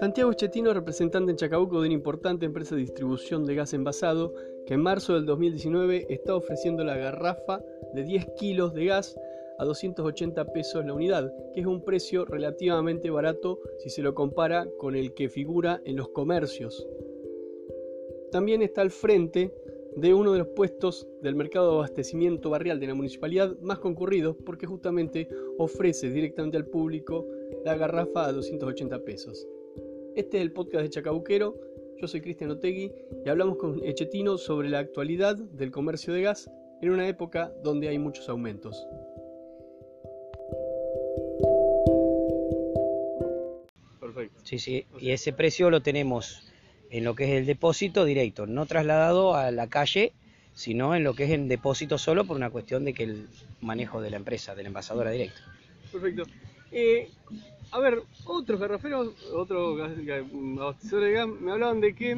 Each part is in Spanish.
Santiago Chetino, representante en Chacabuco de una importante empresa de distribución de gas envasado, que en marzo del 2019 está ofreciendo la garrafa de 10 kilos de gas a 280 pesos la unidad, que es un precio relativamente barato si se lo compara con el que figura en los comercios. También está al frente de uno de los puestos del mercado de abastecimiento barrial de la municipalidad más concurridos porque justamente ofrece directamente al público la garrafa a 280 pesos. Este es el podcast de Chacabuquero. Yo soy Cristian Otegui y hablamos con Echetino sobre la actualidad del comercio de gas en una época donde hay muchos aumentos. Perfecto. Sí, sí, y ese precio lo tenemos en lo que es el depósito directo, no trasladado a la calle, sino en lo que es en depósito solo por una cuestión de que el manejo de la empresa, de la envasadora directa. Perfecto. Eh, a ver, otros garraferos, otros abastecedores de gas, me hablaban de que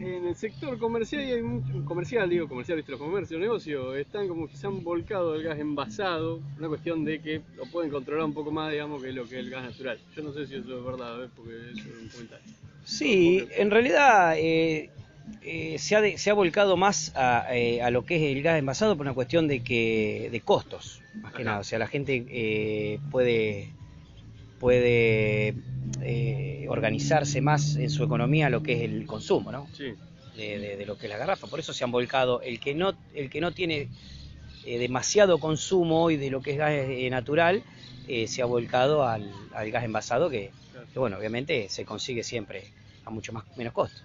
en el sector comercial, y hay mucho, comercial, digo, comercial, viste, los comercios, negocios, están como que se han volcado el gas envasado, una cuestión de que lo pueden controlar un poco más, digamos, que lo que es el gas natural. Yo no sé si eso es verdad, porque eso es un comentario. Sí, en realidad eh, eh, se, ha se, ha volcado más a, eh, a, lo que es el gas envasado por una cuestión de que de costos, más que nada. O sea, la gente puede puede eh, organizarse más en su economía lo que es el consumo, ¿no? Sí. De, de, lo que es la garrafa. Por eso se han volcado el que no, el que no tiene eh, demasiado consumo hoy de lo que es gas eh, natural, eh, se ha volcado al, al gas envasado que, claro. que, bueno, obviamente se consigue siempre a mucho más menos costo.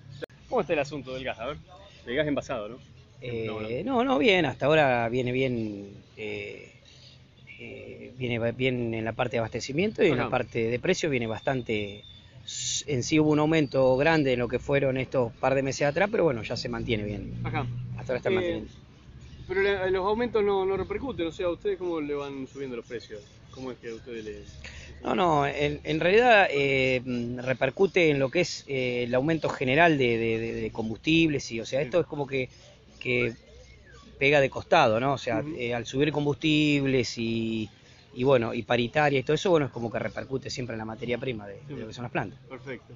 ¿Cómo está el asunto del gas? A ver, del gas envasado, ¿no? Eh, no, no, bien, hasta ahora viene bien eh, viene bien en la parte de abastecimiento y Ajá. en la parte de precio viene bastante en sí hubo un aumento grande en lo que fueron estos par de meses atrás, pero bueno, ya se mantiene bien. Ajá. Hasta ahora está eh, manteniendo. Pero le, los aumentos no, no, repercuten, o sea, ¿ustedes cómo le van subiendo los precios? ¿Cómo es que a ustedes les...? No, no, en, en realidad eh, repercute en lo que es eh, el aumento general de, de, de, combustibles y, o sea, esto es como que, que pega de costado, ¿no? O sea, uh -huh. eh, al subir combustibles y, y, bueno, y paritaria y todo eso, bueno, es como que repercute siempre en la materia prima de, de lo que son las plantas. Perfecto.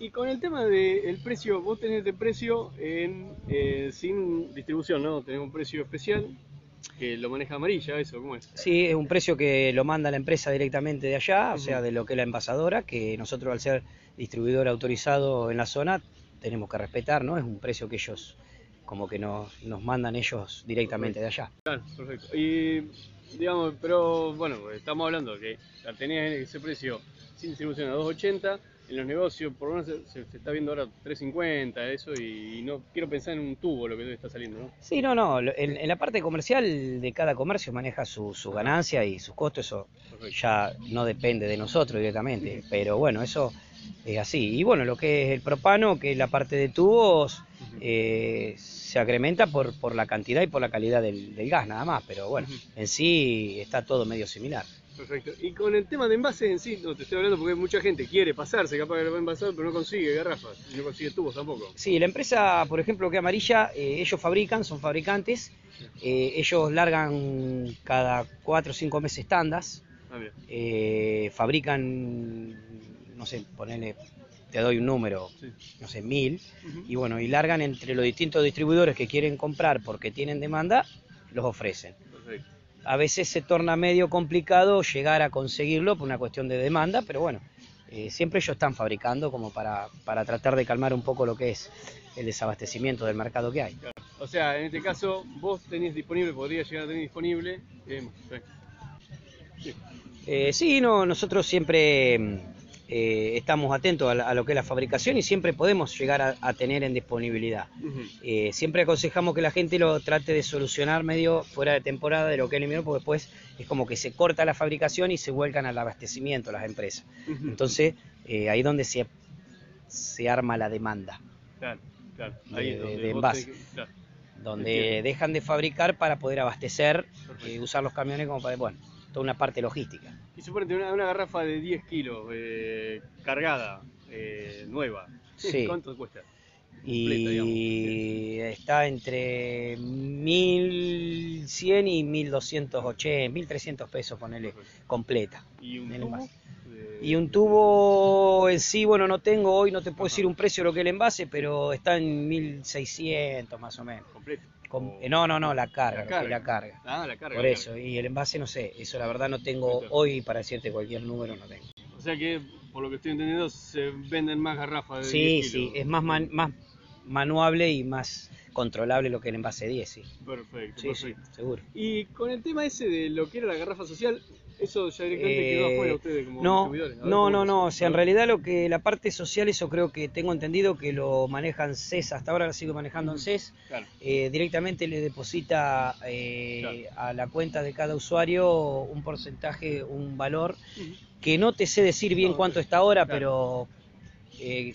Y con el tema del precio, vos tenés este precio en, eh, sin distribución, ¿no? Tenés un precio especial que lo maneja amarilla, ¿eso cómo es? Sí, es un precio que lo manda la empresa directamente de allá, uh -huh. o sea, de lo que es la envasadora, que nosotros al ser distribuidor autorizado en la zona tenemos que respetar, ¿no? Es un precio que ellos como que nos, nos mandan ellos directamente de allá. Claro, perfecto. Y digamos, pero bueno, estamos hablando que tenías ese precio sin distribución a 2.80, en los negocios por lo menos se, se está viendo ahora 3.50, eso, y, y, no quiero pensar en un tubo lo que está saliendo, ¿no? Sí, no, no, en, en la parte comercial de cada comercio maneja su, su ganancia y sus costos, eso perfecto. ya no depende de nosotros directamente, pero bueno, eso es así. Y bueno, lo que es el propano, que es la parte de tubos, eh, se acrementa por, por la cantidad y por la calidad del, del gas nada más, pero bueno, en sí está todo medio similar. Perfecto. Y con el tema de envases en sí, no te estoy hablando porque mucha gente quiere pasarse, capaz que lo va a envasar, pero no consigue garrafas, no consigue tubos tampoco. Sí, la empresa, por ejemplo, que amarilla, eh, ellos fabrican, son fabricantes, eh, ellos largan cada 4 o 5 meses tandas, ah, eh, fabrican, no sé, ponerle te doy un número, sí. no sé, mil, uh -huh. y bueno, y largan entre los distintos distribuidores que quieren comprar porque tienen demanda, los ofrecen. Perfecto. A veces se torna medio complicado llegar a conseguirlo por una cuestión de demanda, pero bueno, eh, siempre ellos están fabricando como para, para tratar de calmar un poco lo que es el desabastecimiento del mercado que hay. Claro. O sea, en este caso, vos tenés disponible, podría llegar a tener disponible. Eh, sí. Eh, sí, no, nosotros siempre eh, estamos atentos a, la, a, lo que es la fabricación y siempre podemos llegar a, a tener en disponibilidad. Uh -huh. eh, siempre aconsejamos que la gente lo trate de solucionar medio fuera de temporada de lo que es el invierno, porque después es como que se corta la fabricación y se vuelcan al abastecimiento las empresas. Uh -huh. Entonces, eh, ahí donde se, se arma la demanda. Claro, claro. Ahí de, donde de envase. claro. Donde dejan de fabricar para poder abastecer, eh, usar los camiones como para, bueno, toda una parte logística. Y suponete una, una garrafa de 10 kilos eh, cargada, eh, nueva, sí. ¿cuánto cuesta? Y está entre 1100 y 1280, 1300 pesos, ponele, completa. ¿Y un tubo? Y un tubo en sí, bueno, no tengo hoy, no te puedo decir un precio de lo que el envase, pero está en 1600 más o menos. completo? Eh, no, no, no, la carga, La carga. la carga. Ah, la carga. Por eso, y el envase no sé, eso la verdad no tengo Perfecto. hoy para decirte cualquier número, no tengo. O sea que, por lo que estoy entendiendo, se venden más garrafas de Sí, 10 sí, es más, man- más manuable y más controlable lo que el envase 10, sí. Perfecto, Sí, sí, seguro. Y con el tema ese de lo que era la garrafa social, eso ya directamente Eh, quedó afuera ustedes como no, distribuidores. Ver no, no, no, o sea, en realidad lo que la parte social, eso creo que tengo entendido que lo manejan CES, hasta ahora lo sigo manejando en CES, Claro. eh, directamente le deposita eh, a la cuenta de cada usuario un porcentaje, un valor, que no te sé decir bien No, cuánto está ahora, claro. pero eh,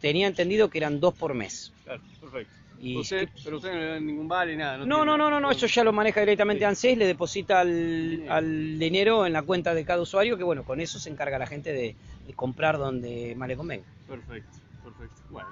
tenía entendido que eran dos por mes. Claro, perfecto. Y Usted- pero usted no le dan ningún vale, nada. No, tiene no, no, no, no, eso ya lo maneja directamente Sí. ANSES, le deposita al, Dinero. al dinero en la cuenta de cada usuario, que bueno, con eso se encarga la gente de, de comprar donde más le convenga. Perfecto, perfecto. Bueno,